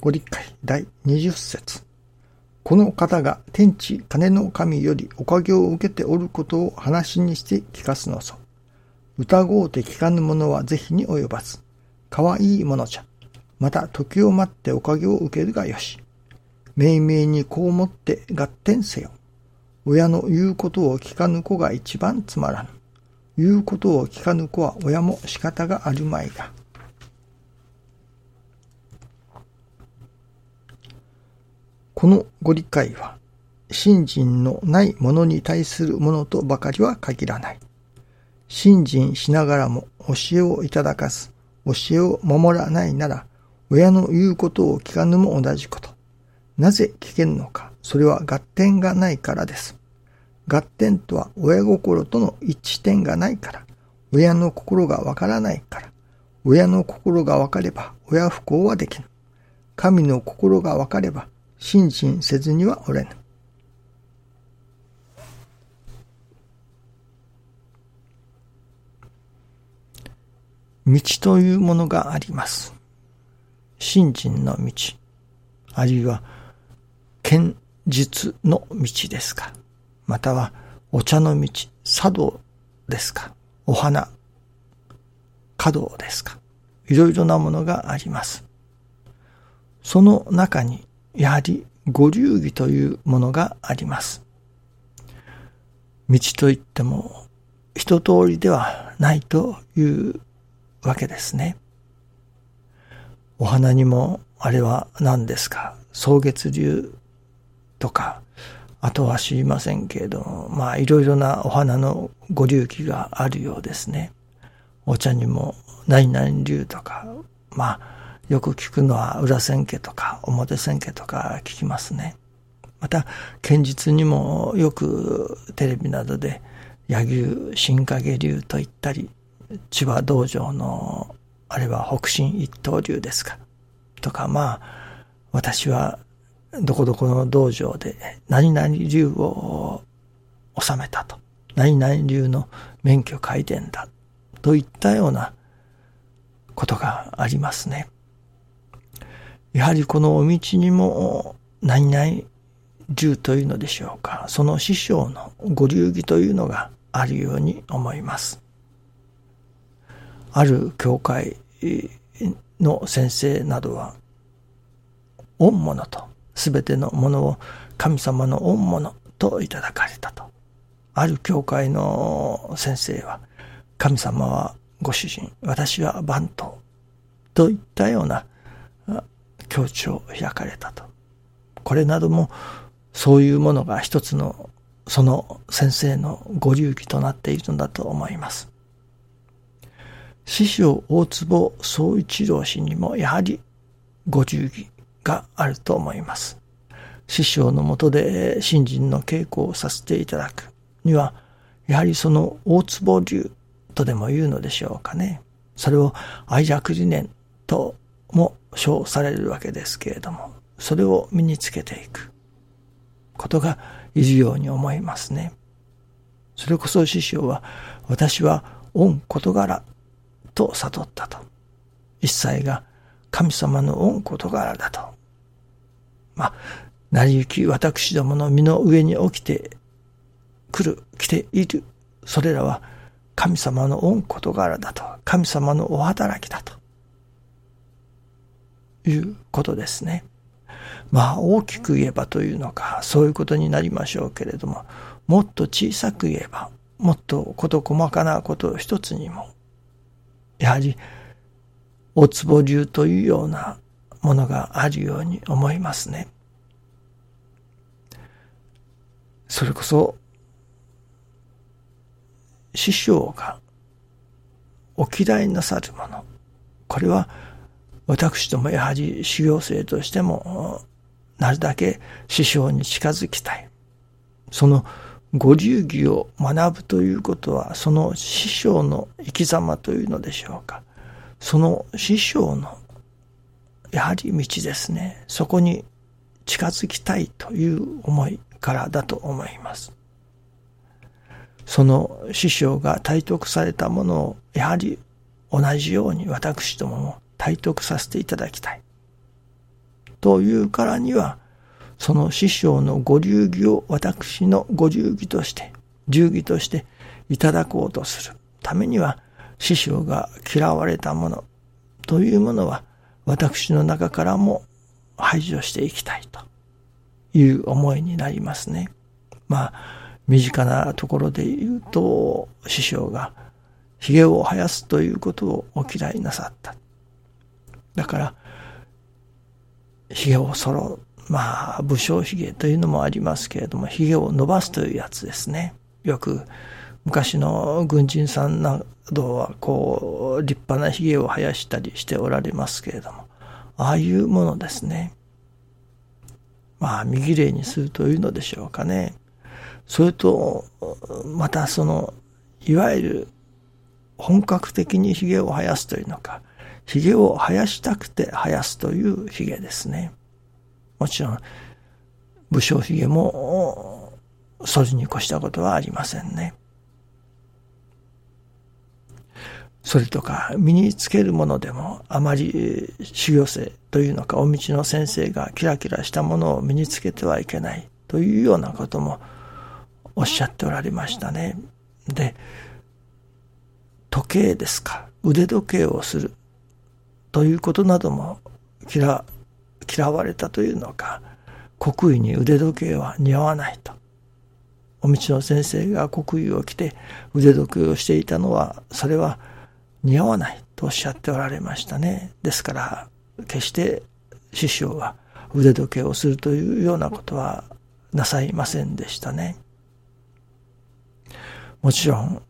ご理解第20節この方が天地金の神よりおかげを受けておることを話にして聞かすのぞ。疑うて聞かぬ者は是非に及ばず。かわいいものじゃ。また時を待っておかげを受けるがよし。命名にこう思って合点せよ。親の言うことを聞かぬ子が一番つまらぬ。言うことを聞かぬ子は親も仕方があるまいが。このご理解は、信心のないものに対するものとばかりは限らない。信心しながらも教えをいただかず、教えを守らないなら、親の言うことを聞かぬも同じこと。なぜ聞けんのか、それは合点がないからです。合点とは親心との一致点がないから、親の心がわからないから、親の心がわかれば親不幸はできぬ。神の心がわかれば信心せずにはおれぬ。道というものがあります。信心の道、あるいは剣術の道ですか。またはお茶の道、茶道ですか。お花、華道ですか。いろいろなものがあります。その中にやはりご流儀というものがあります。道といっても一通りではないというわけですね。お花にもあれは何ですか？草月流とか、あとは知りませんけれども、まあいろいろなお花のご流儀があるようですね。お茶にも何々流とか、まあよく聞くのは裏千家とか表千家とか聞きますね。また、剣術にもよくテレビなどで、柳生新影流と言ったり、千葉道場の、あれは北進一刀流ですか。とか、まあ、私はどこどこの道場で何々流を収めたと。何々流の免許改伝だ。といったようなことがありますね。やはりこのお道にも何々流というのでしょうか。その師匠のご流儀というのがあるように思います。ある教会の先生などは、御物と、すべてのものを神様の御物といただかれたと。ある教会の先生は、神様はご主人、私は番頭といったような境地を開かれたと。これなどもそういうものが一つのその先生のご流儀となっているのだと思います。師匠大坪総一郎氏にもやはりご流儀があると思います。師匠のもとで新人の稽古をさせていただくには、やはりその大坪流とでも言うのでしょうかね。それを愛着理念とも称されるわけですけれども、それを身につけていくことがいるように思いますね。それこそ師匠は、私は御事柄と悟ったと。一切が神様の御事柄だと。まあ、成り行き私どもの身の上に起きて来る、来ている、それらは神様の御事柄だと。神様のお働きだと。いうことですね。まあ大きく言えばというのか、そういうことになりましょうけれども、もっと小さく言えば、もっと事細かなことを一つにも、やはり、お壺流というようなものがあるように思いますね。それこそ、師匠がお嫌いなさるもの、これは私どもやはり修行生としても、なるだけ師匠に近づきたい。そのご流儀を学ぶということは、その師匠の生き様というのでしょうか。その師匠の、やはり道ですね。そこに近づきたいという思いからだと思います。その師匠が体得されたものを、やはり同じように私どもも体得させていただきたい。というからには、その師匠のご流儀を私のご流儀として、流儀としていただこうとするためには、師匠が嫌われたものというものは、私の中からも排除していきたいという思いになりますね。まあ、身近なところで言うと、師匠が髭を生やすということをお嫌いなさった。だから、髭を揃う。まあ、武将髭というのもありますけれども、髭を伸ばすというやつですね。よく、昔の軍人さんなどは、こう、立派な髭を生やしたりしておられますけれども、ああいうものですね。まあ、右霊にするというのでしょうかね。それと、またその、いわゆる本格的に髭を生やすというのか、髭を生やしたくて生やすという髭ですね。もちろん、武将髭も、それに越したことはありませんね。それとか、身につけるものでも、あまり修行生というのか、お道の先生がキラキラしたものを身につけてはいけないというようなこともおっしゃっておられましたね。で、時計ですか、腕時計をするということなども嫌嫌われたというのか、国威に腕時計は似合わないと。お道の先生が国威を着て腕時計をしていたのは、それは似合わないとおっしゃっておられましたね。ですから、決して師匠は腕時計をするというようなことはなさいませんでしたね。もちろん、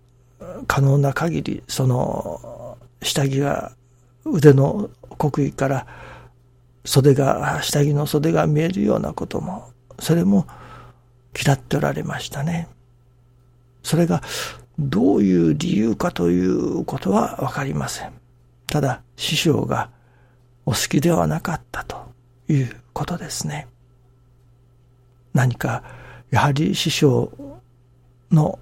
可能な限り、その、下着が腕の国威から袖が、下着の袖が見えるようなことも、それも嫌っておられましたね。それがどういう理由かということはわかりません。ただ、師匠がお好きではなかったということですね。何か、やはり師匠の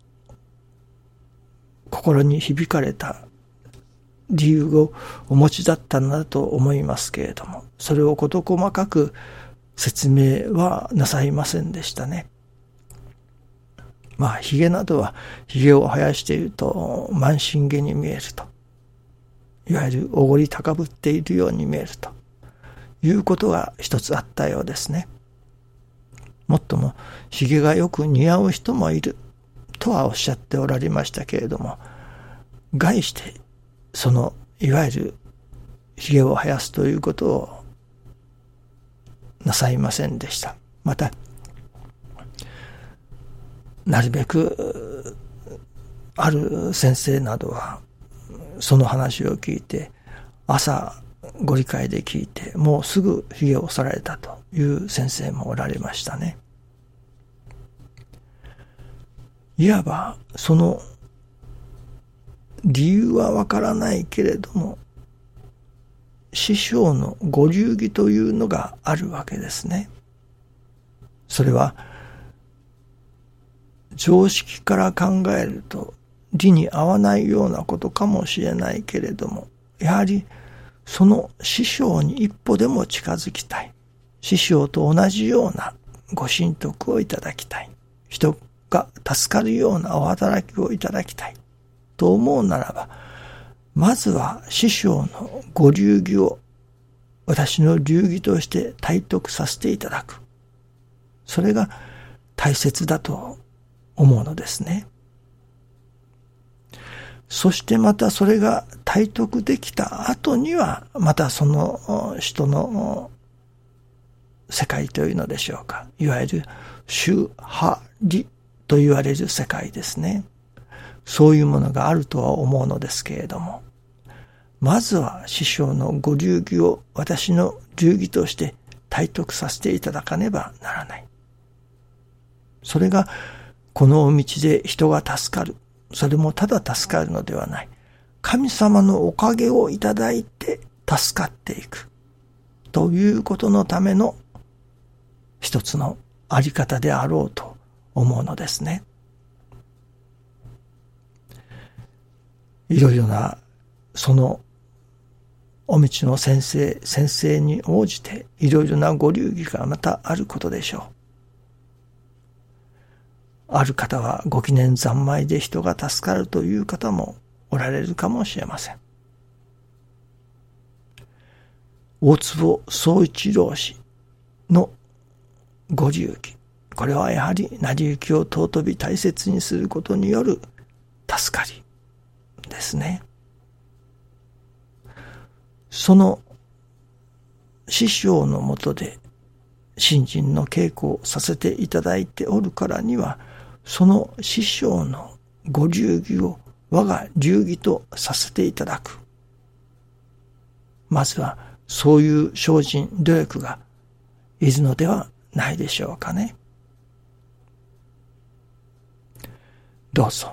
心に響かれた理由をお持ちだったんだと思いますけれども、それを事細かく説明はなさいませんでしたね。まあ、髭などは髭を生やしていると満身毛に見えると。いわゆるおごり高ぶっているように見えるということが一つあったようですね。もっとも髭がよく似合う人もいるとはおっしゃっておられましたけれども、概してそのいわゆる髭を生やすということをなさいませんでした。また、なるべく、ある先生などは、その話を聞いて、朝ご理解で聞いて、もうすぐ髭を剃られたという先生もおられましたね。いわば、その理由はわからないけれども、師匠のご流儀というのがあるわけですね。それは、常識から考えると理に合わないようなことかもしれないけれども、やはりその師匠に一歩でも近づきたい。師匠と同じようなご神徳をいただきたい。人が助かるようなお働きをいただきたい。と思うならば、まずは師匠のご流儀を私の流儀として体得させていただく。それが大切だと思うのですね。そしてまたそれが体得できた後には、またその人の世界というのでしょうか。いわゆる、宗派理と言われる世界ですね。そういうものがあるとは思うのですけれども、まずは師匠のご流儀を私の流儀として体得させていただかねばならない。それが、この道で人が助かる。それもただ助かるのではない。神様のおかげをいただいて助かっていく。ということのための一つのあり方であろうと思うのですね。いろいろな、そのお道の先生、先生に応じていろいろなご流儀がまたあることでしょう。ある方はご記念三昧で人が助かるという方もおられるかもしれません。大坪総一郎氏のご流儀。これはやはり成り行きを尊び大切にすることによる助かりですね。その師匠のもとで新人の稽古をさせていただいておるからには、その師匠のご流儀を我が流儀とさせていただく。まずはそういう精進努力がいるのではないでしょうかね。どうぞ